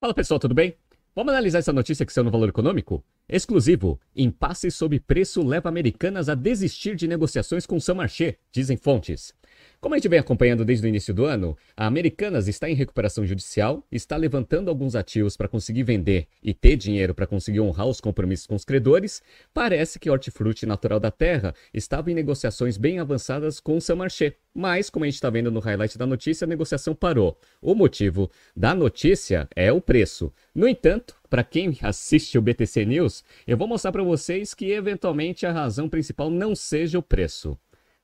Fala pessoal, tudo bem? Vamos analisar essa notícia que saiu no Valor Econômico? Exclusivo. Impasse sob preço leva americanas a desistir de negociações com Samarché, dizem fontes. Como a gente vem acompanhando desde o início do ano, a Americanas está em recuperação judicial, está levantando alguns ativos para conseguir vender e ter dinheiro para conseguir honrar os compromissos com os credores. Parece que Hortifruti Natural da Terra estava em negociações bem avançadas com o Samarché, mas como a gente está vendo no highlight da notícia, a negociação parou. O motivo da notícia é o preço. No entanto, para quem assiste o BTC News, eu vou mostrar para vocês que eventualmente a razão principal não seja o preço.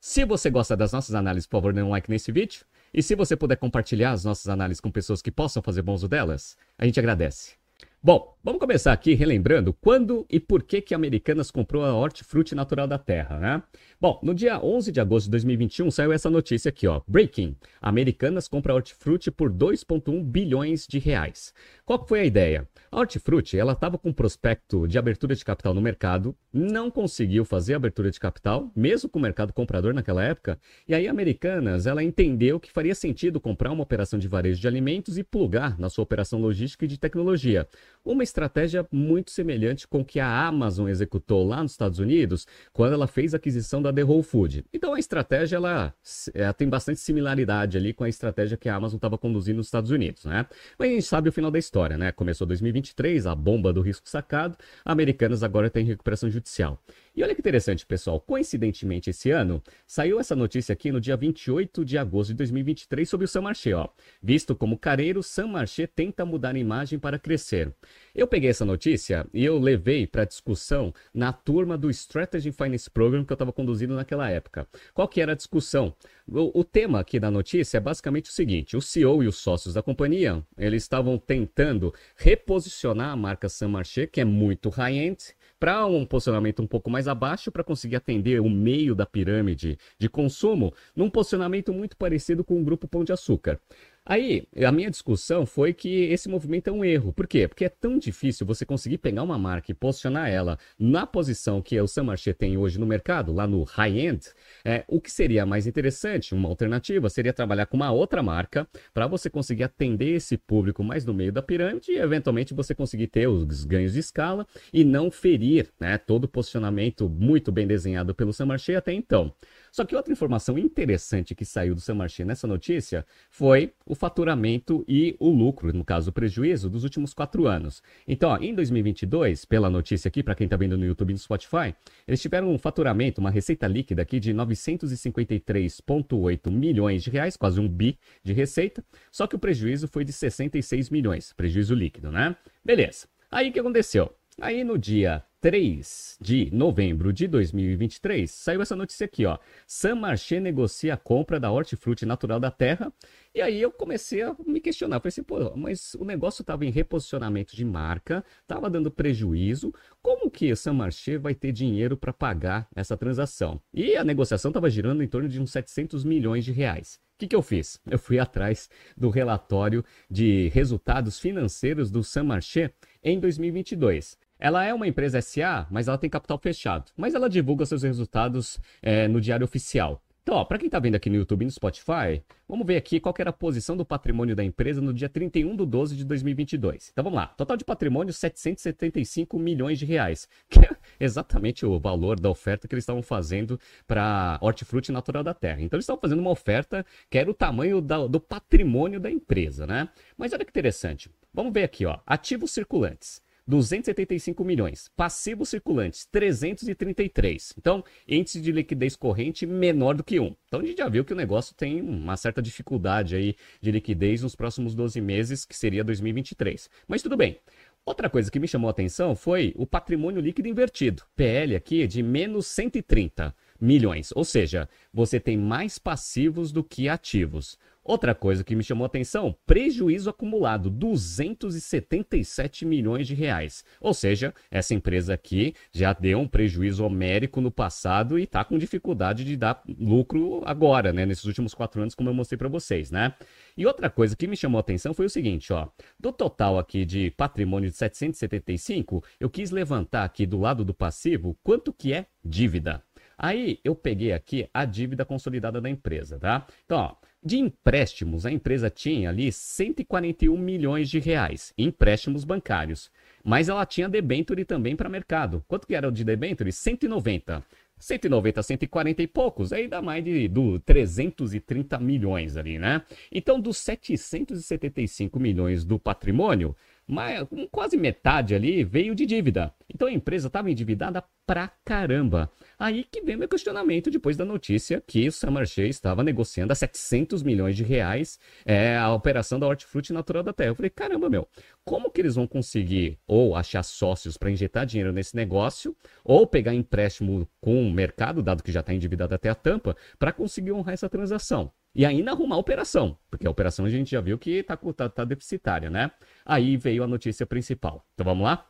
Se você gosta das nossas análises, por favor, dê um like nesse vídeo. E se você puder compartilhar as nossas análises com pessoas que possam fazer bom uso delas, a gente agradece. Bom, vamos começar aqui relembrando quando e por que que a Americanas comprou a Hortifruti Natural da Terra, né? Bom, no dia 11 de agosto de 2021 saiu essa notícia aqui, ó. Breaking. Americanas compra a Hortifruti por 2,1 bilhões de reais. Qual foi a ideia? Hortifruti, ela estava com prospecto de abertura de capital no mercado, não conseguiu fazer abertura de capital, mesmo com o mercado comprador naquela época, e aí Americanas, ela entendeu que faria sentido comprar uma operação de varejo de alimentos e plugar na sua operação logística e de tecnologia. Uma estratégia muito semelhante com que a Amazon executou lá nos Estados Unidos, quando ela fez a aquisição da The Whole Food. Então a estratégia ela, ela tem bastante similaridade ali com a estratégia que a Amazon estava conduzindo nos Estados Unidos, né? Mas a gente sabe o final da história, né? Começou 2023, a bomba do risco sacado, Americanas agora tem recuperação judicial. E olha que interessante, pessoal. Coincidentemente, esse ano, saiu essa notícia aqui no dia 28 de agosto de 2023 sobre o Samarché, ó. Visto como careiro, Samarché tenta mudar a imagem para crescer. Eu peguei essa notícia e eu levei para discussão na turma do Strategy Finance Program que eu estava conduzindo naquela época. Qual que era a discussão? O, o, tema aqui da notícia é basicamente o seguinte: o CEO e os sócios da companhia, eles estavam tentando reposicionar a marca Samarché, que é muito high-end, para um posicionamento um pouco mais abaixo para conseguir atender o meio da pirâmide de consumo, num posicionamento muito parecido com o grupo Pão de Açúcar. Aí, a minha discussão foi que esse movimento é um erro. Por quê? Porque é tão difícil você conseguir pegar uma marca e posicionar ela na posição que o Samarché tem hoje no mercado, lá no high-end. É, o que seria mais interessante, uma alternativa, seria trabalhar com uma outra marca para você conseguir atender esse público mais no meio da pirâmide e, eventualmente, você conseguir ter os ganhos de escala e não ferir né, todo o posicionamento muito bem desenhado pelo Samarché até então. Só que outra informação interessante que saiu do Samarché nessa notícia foi o faturamento e o lucro, no caso o prejuízo, dos últimos quatro anos. Então, ó, em 2022, pela notícia aqui, para quem está vendo no YouTube e no Spotify, eles tiveram um faturamento, uma receita líquida aqui de 953,8 milhões de reais, quase um bi de receita, só que o prejuízo foi de 66 milhões, prejuízo líquido, né? Beleza. Aí o que aconteceu? Aí no dia 3 de novembro de 2023, saiu essa notícia aqui, ó. Saint-Marché negocia a compra da hortifruti natural da terra. E aí eu comecei a me questionar. Falei assim, pô, mas o negócio estava em reposicionamento de marca, estava dando prejuízo. Como que o Saint-Marché vai ter dinheiro para pagar essa transação? E a negociação estava girando em torno de uns 700 milhões de reais. O que, que eu fiz? Eu fui atrás do relatório de resultados financeiros do Saint-Marché em 2022. Ela é uma empresa SA, mas ela tem capital fechado. Mas ela divulga seus resultados é, no diário oficial. Então, para quem está vendo aqui no YouTube e no Spotify, vamos ver aqui qual era a posição do patrimônio da empresa no dia 31 de 12 de 2022. Então vamos lá, total de patrimônio 775 milhões de reais, que é exatamente o valor da oferta que eles estavam fazendo para hortifruti natural da terra. Então eles estavam fazendo uma oferta que era o tamanho da, do patrimônio da empresa, né? Mas olha que interessante, vamos ver aqui, ó, ativos circulantes. 275 milhões. Passivos circulantes, 333. Então, índice de liquidez corrente menor do que 1. Então, a gente já viu que o negócio tem uma certa dificuldade aí de liquidez nos próximos 12 meses, que seria 2023. Mas tudo bem. Outra coisa que me chamou a atenção foi o patrimônio líquido invertido. PL aqui de menos 130 milhões. Ou seja, você tem mais passivos do que ativos. Outra coisa que me chamou a atenção, prejuízo acumulado, 277 milhões de reais. Ou seja, essa empresa aqui já deu um prejuízo homérico no passado e está com dificuldade de dar lucro agora, né? Nesses últimos quatro anos, como eu mostrei para vocês, né? E outra coisa que me chamou a atenção foi o seguinte, ó. Do total aqui de patrimônio de 775, eu quis levantar aqui do lado do passivo quanto que é dívida. Aí eu peguei aqui a dívida consolidada da empresa, tá? Então, ó, De empréstimos, a empresa tinha ali 141 milhões de reais em empréstimos bancários. Mas ela tinha debenture também para mercado. Quanto que era o de debenture? 190. 190, 140 e poucos, aí dá mais de do 330 milhões ali, né? Então, dos 775 milhões do patrimônio, mas quase metade ali veio de dívida. Então a empresa estava endividada pra caramba. Aí que vem meu questionamento depois da notícia que o Samarché estava negociando a 700 milhões de reais é, a operação da Hortifruti Natural da Terra. Eu falei, caramba, meu, como que eles vão conseguir ou achar sócios para injetar dinheiro nesse negócio ou pegar empréstimo com o mercado, dado que já está endividado até a tampa, para conseguir honrar essa transação? E ainda arrumar a operação, porque a operação a gente já viu que está tá, tá deficitária, né? Aí veio a notícia principal. Então vamos lá?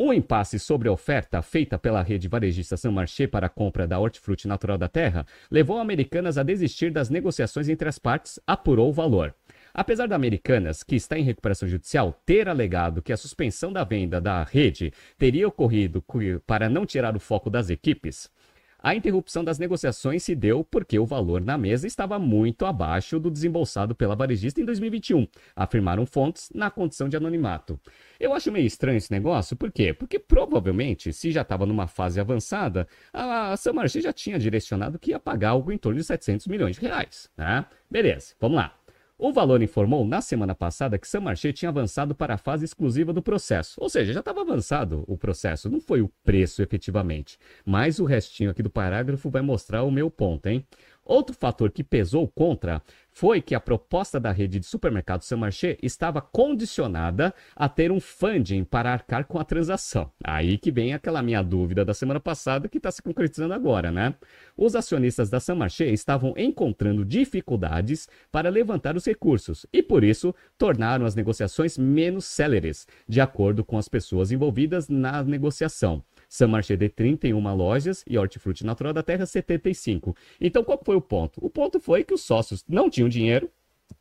O impasse sobre a oferta feita pela rede varejista San Marché para a compra da Hortifruti Natural da Terra levou Americanas a desistir das negociações entre as partes, apurou o valor. Apesar da Americanas, que está em recuperação judicial, ter alegado que a suspensão da venda da rede teria ocorrido para não tirar o foco das equipes, a interrupção das negociações se deu porque o valor na mesa estava muito abaixo do desembolsado pela varejista em 2021, afirmaram fontes na condição de anonimato. Eu acho meio estranho esse negócio, por quê? Porque provavelmente, se já estava numa fase avançada, a Samarchi já tinha direcionado que ia pagar algo em torno de 700 milhões de reais. Né? Beleza, vamos lá. O Valor informou na semana passada que Samarché tinha avançado para a fase exclusiva do processo. Ou seja, já estava avançado o processo, não foi o preço efetivamente. Mas o restinho aqui do parágrafo vai mostrar o meu ponto, hein? Outro fator que pesou contra foi que a proposta da rede de supermercados Saint-Marché estava condicionada a ter um funding para arcar com a transação. Aí que vem aquela minha dúvida da semana passada que está se concretizando agora, né? Os acionistas da Saint-Marché estavam encontrando dificuldades para levantar os recursos e, por isso, tornaram as negociações menos céleres, de acordo com as pessoas envolvidas na negociação. San Marché de 31 lojas e Hortifruti Natural da Terra 75. Então qual foi o ponto? O ponto foi que os sócios não tinham dinheiro,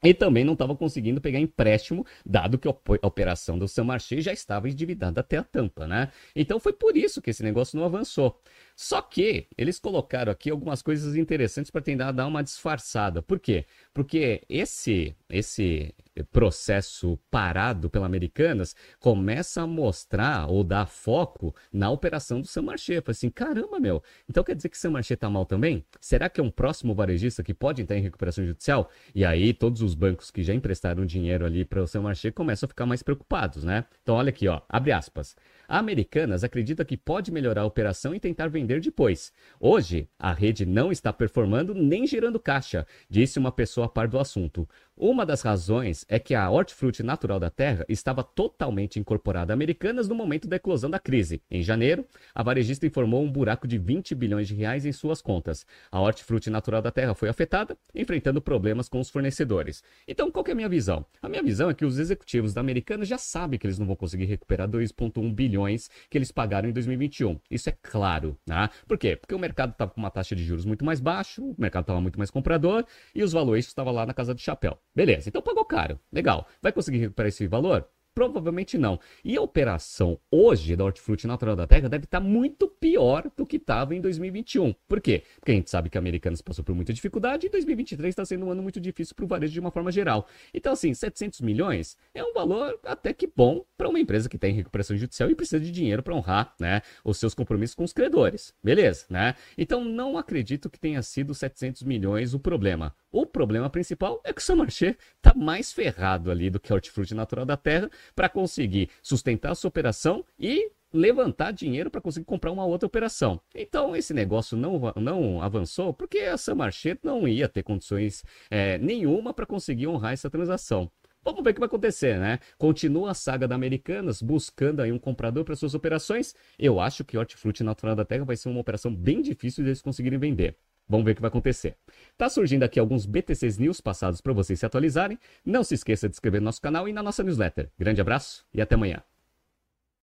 e também não estava conseguindo pegar empréstimo, dado que a operação do Samarché já estava endividada até a tampa, né? Então foi por isso que esse negócio não avançou. Só que eles colocaram aqui algumas coisas interessantes para tentar dar uma disfarçada. Por quê? Porque esse esse processo parado pela Americanas começa a mostrar ou dar foco na operação do Samarché. Assim, caramba, meu, então quer dizer que o Samarché tá mal também? Será que é um próximo varejista que pode entrar em recuperação judicial? E aí todos os bancos que já emprestaram dinheiro ali para o Samarché começam a ficar mais preocupados, né? Então olha aqui, ó, abre aspas. A Americanas acredita que pode melhorar a operação e tentar vender depois. Hoje, a rede não está performando nem gerando caixa, disse uma pessoa a par do assunto. Uma das razões é que a hortifruti natural da terra estava totalmente incorporada a Americanas no momento da eclosão da crise. Em janeiro, a varejista informou um buraco de 20 bilhões de reais em suas contas. A hortifruti natural da terra foi afetada, enfrentando problemas com os fornecedores. Então, qual é a minha visão? A minha visão é que os executivos da Americanas já sabem que eles não vão conseguir recuperar 2,1 bilhões que eles pagaram em 2021. Isso é claro, né? Por quê? Porque o mercado estava com uma taxa de juros muito mais baixa, o mercado estava muito mais comprador e os valores estavam lá na casa do chapéu. Beleza, então pagou caro. Legal. Vai conseguir recuperar esse valor? Provavelmente não. E a operação hoje da Hortifruti Natural da Terra deve estar muito pior do que estava em 2021. Por quê? Porque a gente sabe que a Americanas passou por muita dificuldade e 2023 está sendo um ano muito difícil para o varejo de uma forma geral. Então, assim, 700 milhões é um valor até que bom para uma empresa que tem recuperação judicial e precisa de dinheiro para honrar né, os seus compromissos com os credores. Beleza, né? Então, não acredito que tenha sido 700 milhões o problema. O problema principal é que o Samarché está mais ferrado ali do que a hortifruti natural da terra para conseguir sustentar a sua operação e levantar dinheiro para conseguir comprar uma outra operação. Então esse negócio não, não avançou porque a Samarché não ia ter condições é, nenhuma para conseguir honrar essa transação. Vamos ver o que vai acontecer, né? Continua a saga da Americanas buscando aí um comprador para suas operações. Eu acho que Hortifruti Natural da Terra vai ser uma operação bem difícil de eles conseguirem vender. Vamos ver o que vai acontecer. Tá surgindo aqui alguns BTCs News passados para vocês se atualizarem. Não se esqueça de inscrever no nosso canal e na nossa newsletter. Grande abraço e até amanhã.